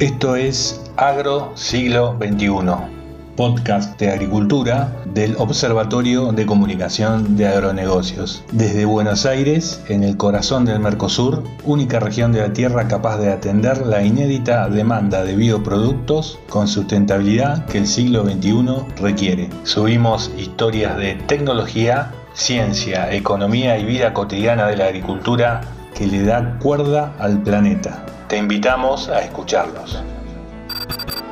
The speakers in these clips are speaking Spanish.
Esto es Agro Siglo XXI, podcast de agricultura del Observatorio de Comunicación de Agronegocios. Desde Buenos Aires, en el corazón del Mercosur, única región de la Tierra capaz de atender la inédita demanda de bioproductos con sustentabilidad que el siglo XXI requiere. Subimos historias de tecnología, ciencia, economía y vida cotidiana de la agricultura que le da cuerda al planeta. Te invitamos a escucharlos.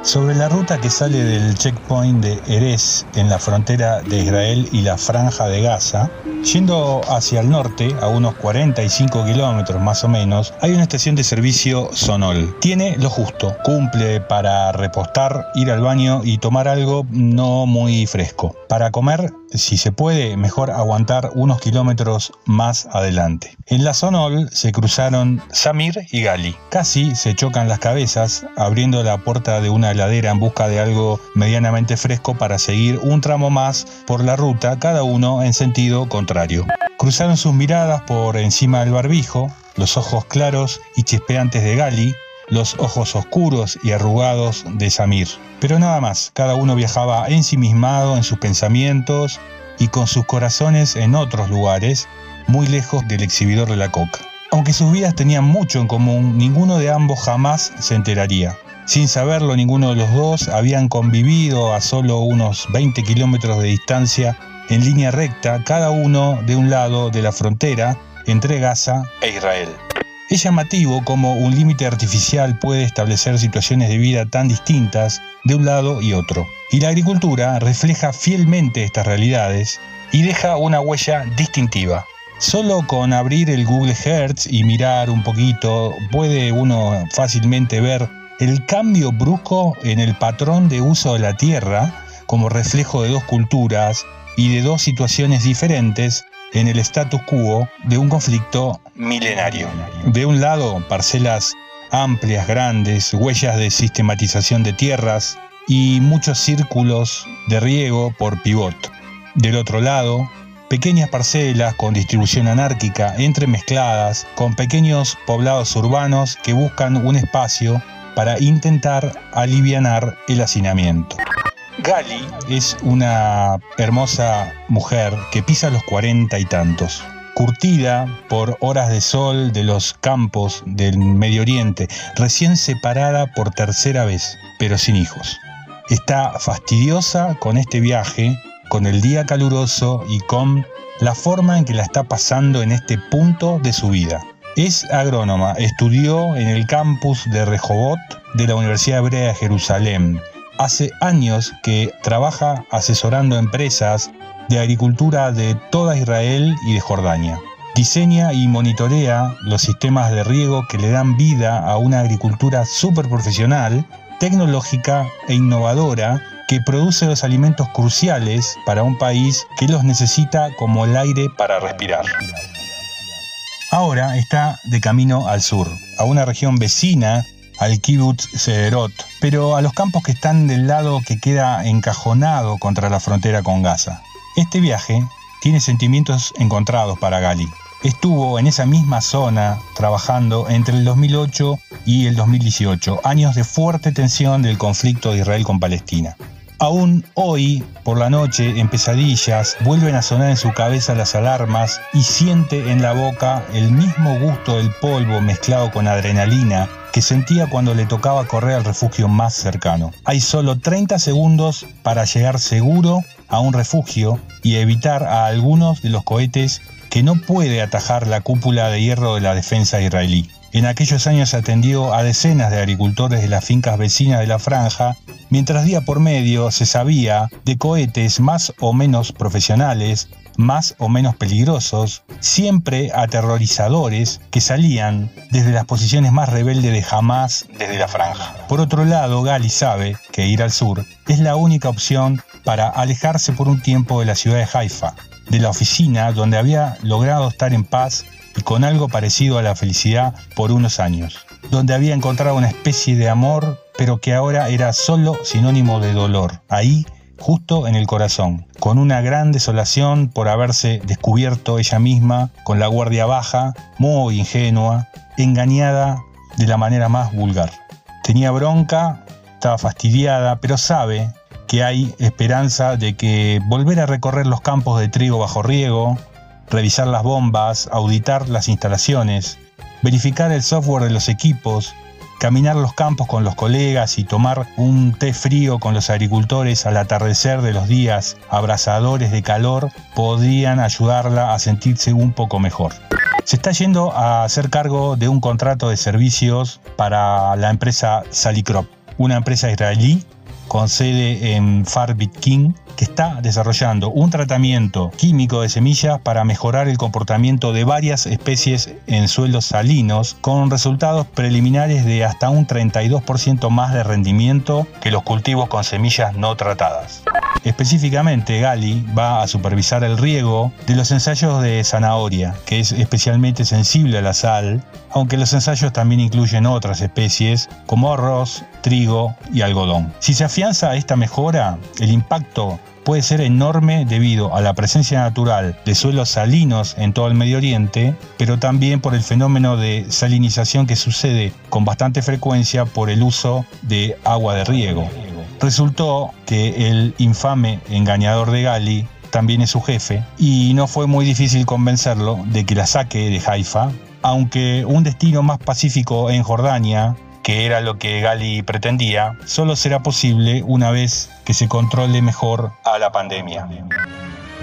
Sobre la ruta que sale del checkpoint de Erez en la frontera de Israel y la franja de Gaza, yendo hacia el norte, a unos 45 kilómetros más o menos, hay una estación de servicio Sonol. Tiene lo justo, cumple para repostar, ir al baño y tomar algo no muy fresco. Para comer si se puede, mejor aguantar unos kilómetros más adelante. En la Sonol se cruzaron Samir y Gali. Casi se chocan las cabezas abriendo la puerta de una heladera en busca de algo medianamente fresco para seguir un tramo más por la ruta, cada uno en sentido contrario. Cruzaron sus miradas por encima del barbijo, los ojos claros y chispeantes de Gali, los ojos oscuros y arrugados de Samir. Pero nada más, cada uno viajaba ensimismado en sus pensamientos y con sus corazones en otros lugares, muy lejos del exhibidor de la coca. Aunque sus vidas tenían mucho en común, ninguno de ambos jamás se enteraría. Sin saberlo, ninguno de los dos habían convivido a solo unos 20 kilómetros de distancia en línea recta, cada uno de un lado de la frontera entre Gaza e Israel. Es llamativo cómo un límite artificial puede establecer situaciones de vida tan distintas de un lado y otro. Y la agricultura refleja fielmente estas realidades y deja una huella distintiva. Solo con abrir el Google Earth y mirar un poquito puede uno fácilmente ver el cambio brusco en el patrón de uso de la tierra como reflejo de dos culturas y de dos situaciones diferentes en el status quo de un conflicto milenario. De un lado, parcelas amplias, grandes, huellas de sistematización de tierras y muchos círculos de riego por pivot. Del otro lado, pequeñas parcelas con distribución anárquica entremezcladas con pequeños poblados urbanos que buscan un espacio para intentar aliviar el hacinamiento. Gali es una hermosa mujer que pisa los cuarenta y tantos, curtida por horas de sol de los campos del Medio Oriente, recién separada por tercera vez, pero sin hijos. Está fastidiosa con este viaje, con el día caluroso y con la forma en que la está pasando en este punto de su vida. Es agrónoma, estudió en el campus de Rehoboth de la Universidad Hebrea de Jerusalén hace años que trabaja asesorando empresas de agricultura de toda Israel y de Jordania. Diseña y monitorea los sistemas de riego que le dan vida a una agricultura súper profesional, tecnológica e innovadora que produce los alimentos cruciales para un país que los necesita como el aire para respirar. Ahora está de camino al sur, a una región vecina al kibbutz Sederot, pero a los campos que están del lado que queda encajonado contra la frontera con Gaza. Este viaje tiene sentimientos encontrados para Gali. Estuvo en esa misma zona trabajando entre el 2008 y el 2018, años de fuerte tensión del conflicto de Israel con Palestina. Aún hoy, por la noche, en pesadillas, vuelven a sonar en su cabeza las alarmas y siente en la boca el mismo gusto del polvo mezclado con adrenalina que sentía cuando le tocaba correr al refugio más cercano. Hay solo 30 segundos para llegar seguro a un refugio y evitar a algunos de los cohetes que no puede atajar la cúpula de hierro de la defensa israelí. En aquellos años atendió a decenas de agricultores de las fincas vecinas de la franja, mientras día por medio se sabía de cohetes más o menos profesionales, más o menos peligrosos, siempre aterrorizadores, que salían desde las posiciones más rebeldes de jamás desde la franja. Por otro lado, Gali sabe que ir al sur es la única opción para alejarse por un tiempo de la ciudad de Haifa, de la oficina donde había logrado estar en paz con algo parecido a la felicidad por unos años, donde había encontrado una especie de amor, pero que ahora era solo sinónimo de dolor, ahí justo en el corazón, con una gran desolación por haberse descubierto ella misma con la guardia baja, muy ingenua, engañada de la manera más vulgar. Te Tenía bronca, estaba fastidiada, pero sabe que hay esperanza de que volver a recorrer los campos de trigo bajo riego, revisar las bombas, auditar las instalaciones, verificar el software de los equipos, caminar los campos con los colegas y tomar un té frío con los agricultores al atardecer de los días abrasadores de calor podrían ayudarla a sentirse un poco mejor. Se está yendo a hacer cargo de un contrato de servicios para la empresa Salicrop, una empresa israelí con sede en Farbit King, que está desarrollando un tratamiento químico de semillas para mejorar el comportamiento de varias especies en suelos salinos, con resultados preliminares de hasta un 32% más de rendimiento que los cultivos con semillas no tratadas. Específicamente, Gali va a supervisar el riego de los ensayos de zanahoria, que es especialmente sensible a la sal, aunque los ensayos también incluyen otras especies como arroz, trigo y algodón. Si se afianza esta mejora, el impacto puede ser enorme debido a la presencia natural de suelos salinos en todo el Medio Oriente, pero también por el fenómeno de salinización que sucede con bastante frecuencia por el uso de agua de riego. Resultó que el infame engañador de Gali también es su jefe y no fue muy difícil convencerlo de que la saque de Haifa, aunque un destino más pacífico en Jordania que era lo que Gali pretendía, solo será posible una vez que se controle mejor a la pandemia.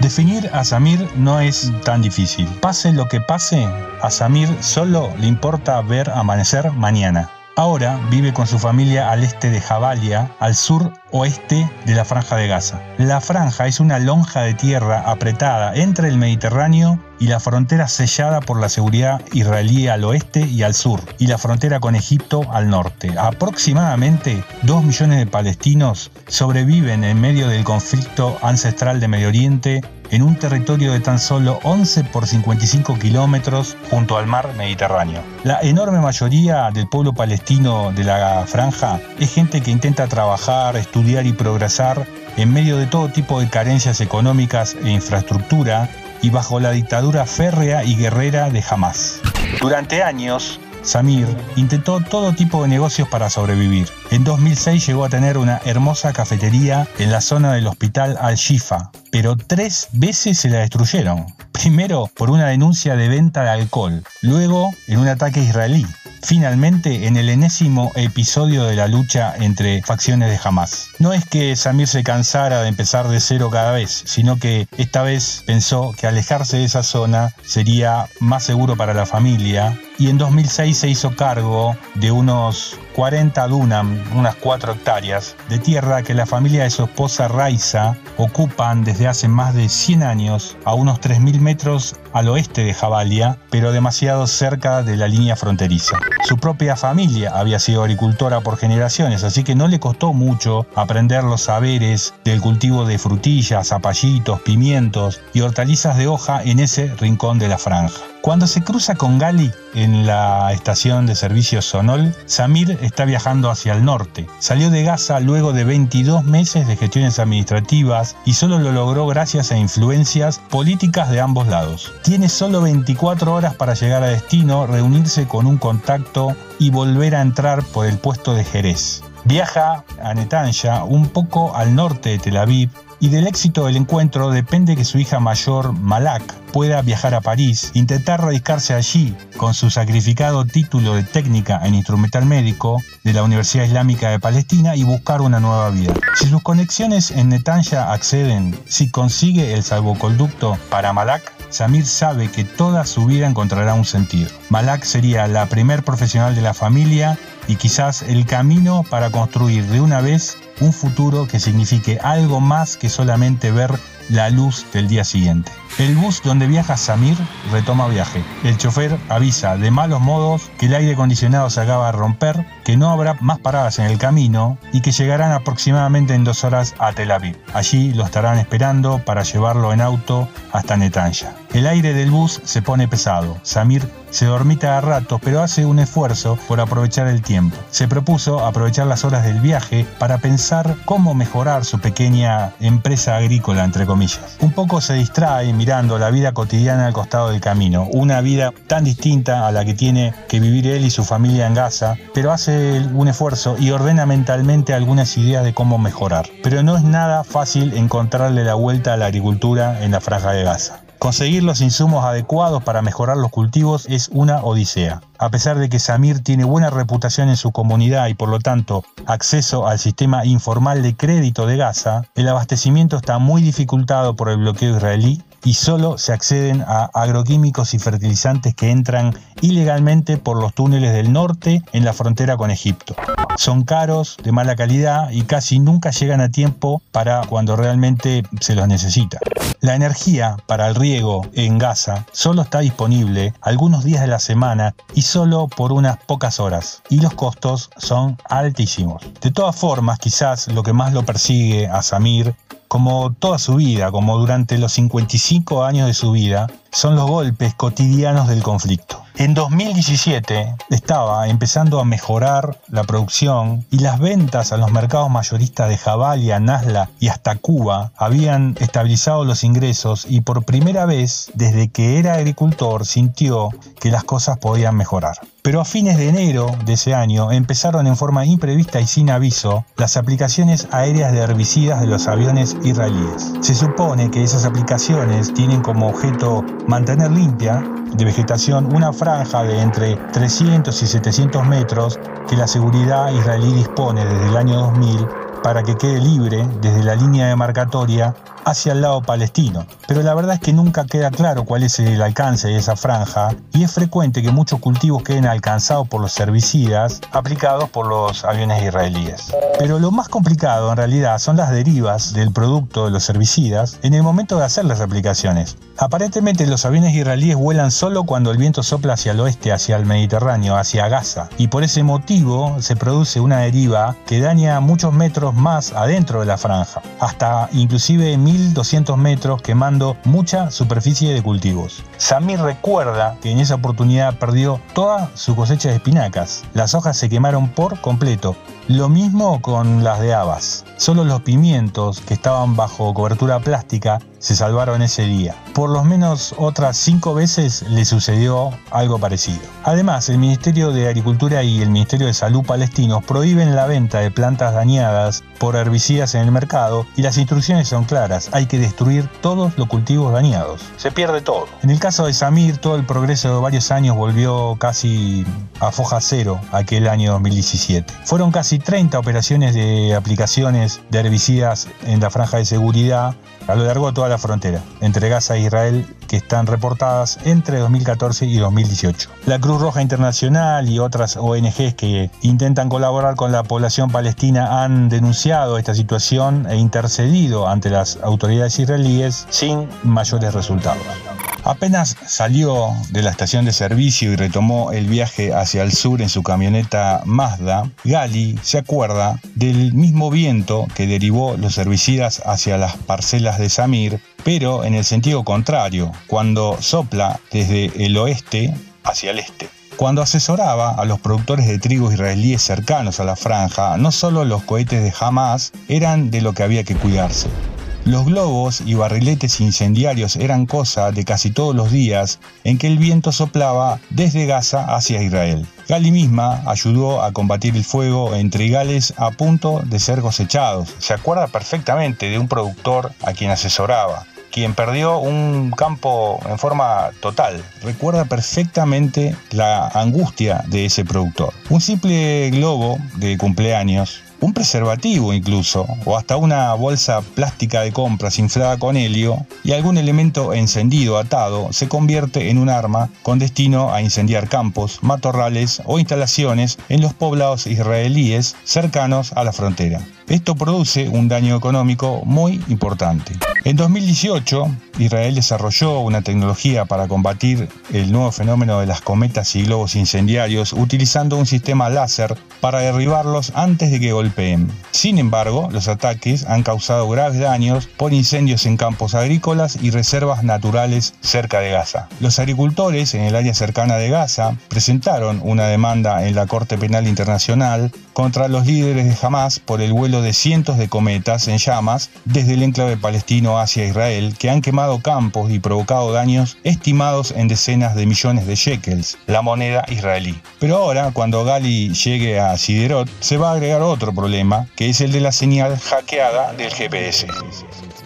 Definir a Samir no es tan difícil. Pase lo que pase, a Samir solo le importa ver amanecer mañana. Ahora vive con su familia al este de Jabalia, al sur oeste de la Franja de Gaza. La franja es una lonja de tierra apretada entre el Mediterráneo y la frontera sellada por la seguridad israelí al oeste y al sur, y la frontera con Egipto al norte. Aproximadamente 2 millones de palestinos sobreviven en medio del conflicto ancestral de Medio Oriente en un territorio de tan solo 11 por 55 kilómetros junto al mar Mediterráneo. La enorme mayoría del pueblo palestino de la franja es gente que intenta trabajar, estudiar y progresar en medio de todo tipo de carencias económicas e infraestructura y bajo la dictadura férrea y guerrera de Hamas. Durante años, Samir intentó todo tipo de negocios para sobrevivir. En 2006 llegó a tener una hermosa cafetería en la zona del hospital Al-Shifa, pero tres veces se la destruyeron. Primero por una denuncia de venta de alcohol, luego en un ataque israelí, finalmente en el enésimo episodio de la lucha entre facciones de Hamas. No es que Samir se cansara de empezar de cero cada vez, sino que esta vez pensó que alejarse de esa zona sería más seguro para la familia y en 2006 se hizo cargo de unos 40 dunam, unas 4 hectáreas, de tierra que la familia de su esposa Raiza ocupan desde hace más de 100 años a unos 3.000 metros al oeste de Jabalia, pero demasiado cerca de la línea fronteriza. Su propia familia había sido agricultora por generaciones, así que no le costó mucho aprender los saberes del cultivo de frutillas, zapallitos, pimientos y hortalizas de hoja en ese rincón de la franja. Cuando se cruza con Gali en la estación de servicio Sonol, Samir está viajando hacia el norte. Salió de Gaza luego de 22 meses de gestiones administrativas y solo lo logró gracias a influencias políticas de ambos lados. Tiene solo 24 horas para llegar a destino, reunirse con un contacto y volver a entrar por el puesto de Jerez. Viaja a Netanya, un poco al norte de Tel Aviv, y del éxito del encuentro depende que su hija mayor, Malak, pueda viajar a París, intentar radicarse allí con su sacrificado título de técnica en instrumental médico de la Universidad Islámica de Palestina y buscar una nueva vida. Si sus conexiones en Netanya acceden, si consigue el salvoconducto para Malak, Samir sabe que toda su vida encontrará un sentido. Malak sería la primer profesional de la familia y quizás el camino para construir de una vez un futuro que signifique algo más que solamente ver la luz del día siguiente. El bus donde viaja Samir retoma viaje. El chofer avisa de malos modos que el aire acondicionado se acaba de romper, que no habrá más paradas en el camino y que llegarán aproximadamente en dos horas a Tel Aviv. Allí lo estarán esperando para llevarlo en auto hasta Netanya. El aire del bus se pone pesado. Samir se dormita a ratos, pero hace un esfuerzo por aprovechar el tiempo. Se propuso aprovechar las horas del viaje para pensar cómo mejorar su pequeña empresa agrícola, entre comillas. Un poco se distrae mirando la vida cotidiana al costado del camino, una vida tan distinta a la que tiene que vivir él y su familia en Gaza, pero hace un esfuerzo y ordena mentalmente algunas ideas de cómo mejorar. Pero no es nada fácil encontrarle la vuelta a la agricultura en la franja de Gaza. Conseguir los insumos adecuados para mejorar los cultivos es una odisea. A pesar de que Samir tiene buena reputación en su comunidad y por lo tanto acceso al sistema informal de crédito de Gaza, el abastecimiento está muy dificultado por el bloqueo israelí y solo se acceden a agroquímicos y fertilizantes que entran ilegalmente por los túneles del norte en la frontera con Egipto. Son caros, de mala calidad y casi nunca llegan a tiempo para cuando realmente se los necesita. La energía para el riego en Gaza solo está disponible algunos días de la semana y solo por unas pocas horas, y los costos son altísimos. De todas formas, quizás lo que más lo persigue a Samir como toda su vida, como durante los 55 años de su vida, son los golpes cotidianos del conflicto. En 2017 estaba empezando a mejorar la producción y las ventas a los mercados mayoristas de Jabalia, Nasla y hasta Cuba habían estabilizado los ingresos y por primera vez desde que era agricultor sintió que las cosas podían mejorar. Pero a fines de enero de ese año empezaron en forma imprevista y sin aviso las aplicaciones aéreas de herbicidas de los aviones israelíes. Se supone que esas aplicaciones tienen como objeto mantener limpia de vegetación una franja de entre 300 y 700 metros que la seguridad israelí dispone desde el año 2000 para que quede libre desde la línea demarcatoria hacia el lado palestino. Pero la verdad es que nunca queda claro cuál es el alcance de esa franja y es frecuente que muchos cultivos queden alcanzados por los herbicidas aplicados por los aviones israelíes. Pero lo más complicado en realidad son las derivas del producto de los herbicidas en el momento de hacer las aplicaciones. Aparentemente los aviones israelíes vuelan solo cuando el viento sopla hacia el oeste, hacia el Mediterráneo, hacia Gaza, y por ese motivo se produce una deriva que daña muchos metros más adentro de la franja, hasta inclusive 1200 metros quemando mucha superficie de cultivos. Samir recuerda que en esa oportunidad perdió toda su cosecha de espinacas. Las hojas se quemaron por completo. Lo mismo con las de habas. Solo los pimientos que estaban bajo cobertura plástica se salvaron ese día. Por lo menos otras cinco veces le sucedió algo parecido. Además, el Ministerio de Agricultura y el Ministerio de Salud palestinos prohíben la venta de plantas dañadas por herbicidas en el mercado y las instrucciones son claras, hay que destruir todos los cultivos dañados. Se pierde todo. En el caso de Samir, todo el progreso de varios años volvió casi a foja cero aquel año 2017. Fueron casi 30 operaciones de aplicaciones de herbicidas en la franja de seguridad a lo largo de toda la frontera, entre Gaza e Israel, que están reportadas entre 2014 y 2018. La Cruz Roja Internacional y otras ONGs que intentan colaborar con la población palestina han denunciado esta situación e intercedido ante las autoridades israelíes sin mayores resultados. Apenas salió de la estación de servicio y retomó el viaje hacia el sur en su camioneta Mazda, Gali se acuerda del mismo viento que derivó los herbicidas hacia las parcelas de Samir, pero en el sentido contrario, cuando sopla desde el oeste hacia el este. Cuando asesoraba a los productores de trigo israelíes cercanos a la franja, no solo los cohetes de Hamas eran de lo que había que cuidarse. Los globos y barriletes incendiarios eran cosa de casi todos los días en que el viento soplaba desde Gaza hacia Israel. Gali misma ayudó a combatir el fuego en trigales a punto de ser cosechados. Se acuerda perfectamente de un productor a quien asesoraba, quien perdió un campo en forma total. Recuerda perfectamente la angustia de ese productor. Un simple globo de cumpleaños un preservativo incluso, o hasta una bolsa plástica de compras inflada con helio y algún elemento encendido atado se convierte en un arma con destino a incendiar campos, matorrales o instalaciones en los poblados israelíes cercanos a la frontera. Esto produce un daño económico muy importante. En 2018, Israel desarrolló una tecnología para combatir el nuevo fenómeno de las cometas y globos incendiarios utilizando un sistema láser para derribarlos antes de que golpeen. Sin embargo, los ataques han causado graves daños por incendios en campos agrícolas y reservas naturales cerca de Gaza. Los agricultores en el área cercana de Gaza presentaron una demanda en la Corte Penal Internacional contra los líderes de Hamas por el vuelo de cientos de cometas en llamas desde el enclave palestino hacia Israel que han quemado campos y provocado daños estimados en decenas de millones de shekels, la moneda israelí. Pero ahora, cuando Gali llegue a Siderot, se va a agregar otro problema, que es el de la señal hackeada del GPS.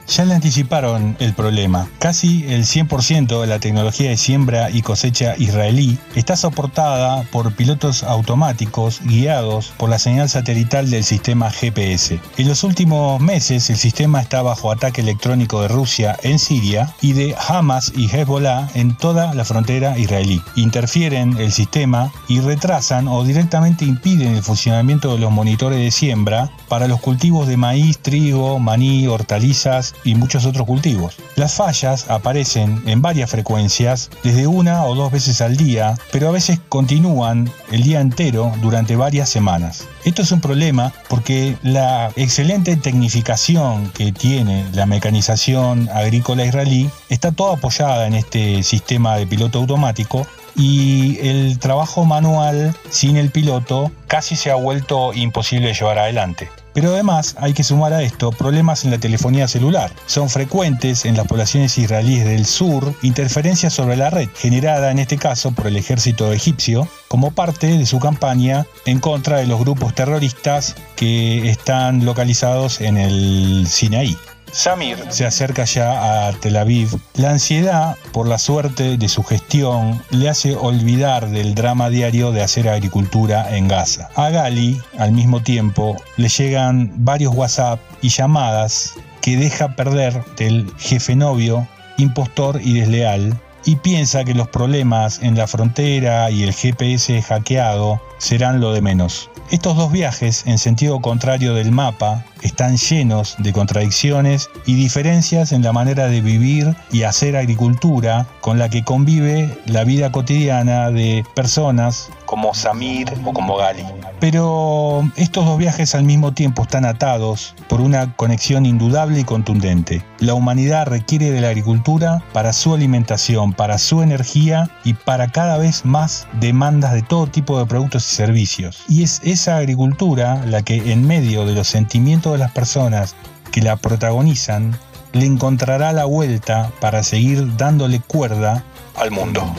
Ya le anticiparon el problema. Casi el 100% de la tecnología de siembra y cosecha israelí está soportada por pilotos automáticos guiados por la señal satelital del sistema GPS. En los últimos meses el sistema está bajo ataque electrónico de Rusia en Siria y de Hamas y Hezbollah en toda la frontera israelí. Interfieren el sistema y retrasan o directamente impiden el funcionamiento de los monitores de siembra para los cultivos de maíz, trigo, maní, hortalizas y muchos otros cultivos. Las fallas aparecen en varias frecuencias, desde una o dos veces al día, pero a veces continúan el día entero durante varias semanas. Esto es un problema porque la excelente tecnificación que tiene la mecanización agrícola israelí está toda apoyada en este sistema de piloto automático y el trabajo manual sin el piloto casi se ha vuelto imposible de llevar adelante. Pero además hay que sumar a esto problemas en la telefonía celular. Son frecuentes en las poblaciones israelíes del sur interferencias sobre la red, generada en este caso por el ejército egipcio, como parte de su campaña en contra de los grupos terroristas que están localizados en el Sinaí. Samir se acerca ya a Tel Aviv. La ansiedad por la suerte de su gestión le hace olvidar del drama diario de hacer agricultura en Gaza. A Gali, al mismo tiempo, le llegan varios WhatsApp y llamadas que deja perder del jefe novio, impostor y desleal, y piensa que los problemas en la frontera y el GPS hackeado serán lo de menos. Estos dos viajes en sentido contrario del mapa están llenos de contradicciones y diferencias en la manera de vivir y hacer agricultura con la que convive la vida cotidiana de personas como Samir o como Gali. Pero estos dos viajes al mismo tiempo están atados por una conexión indudable y contundente. La humanidad requiere de la agricultura para su alimentación, para su energía y para cada vez más demandas de todo tipo de productos y servicios. Y es esa agricultura la que en medio de los sentimientos de las personas que la protagonizan le encontrará la vuelta para seguir dándole cuerda al mundo.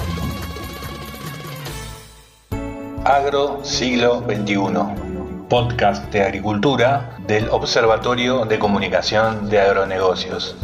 Agro Siglo XXI, podcast de agricultura del Observatorio de Comunicación de Agronegocios.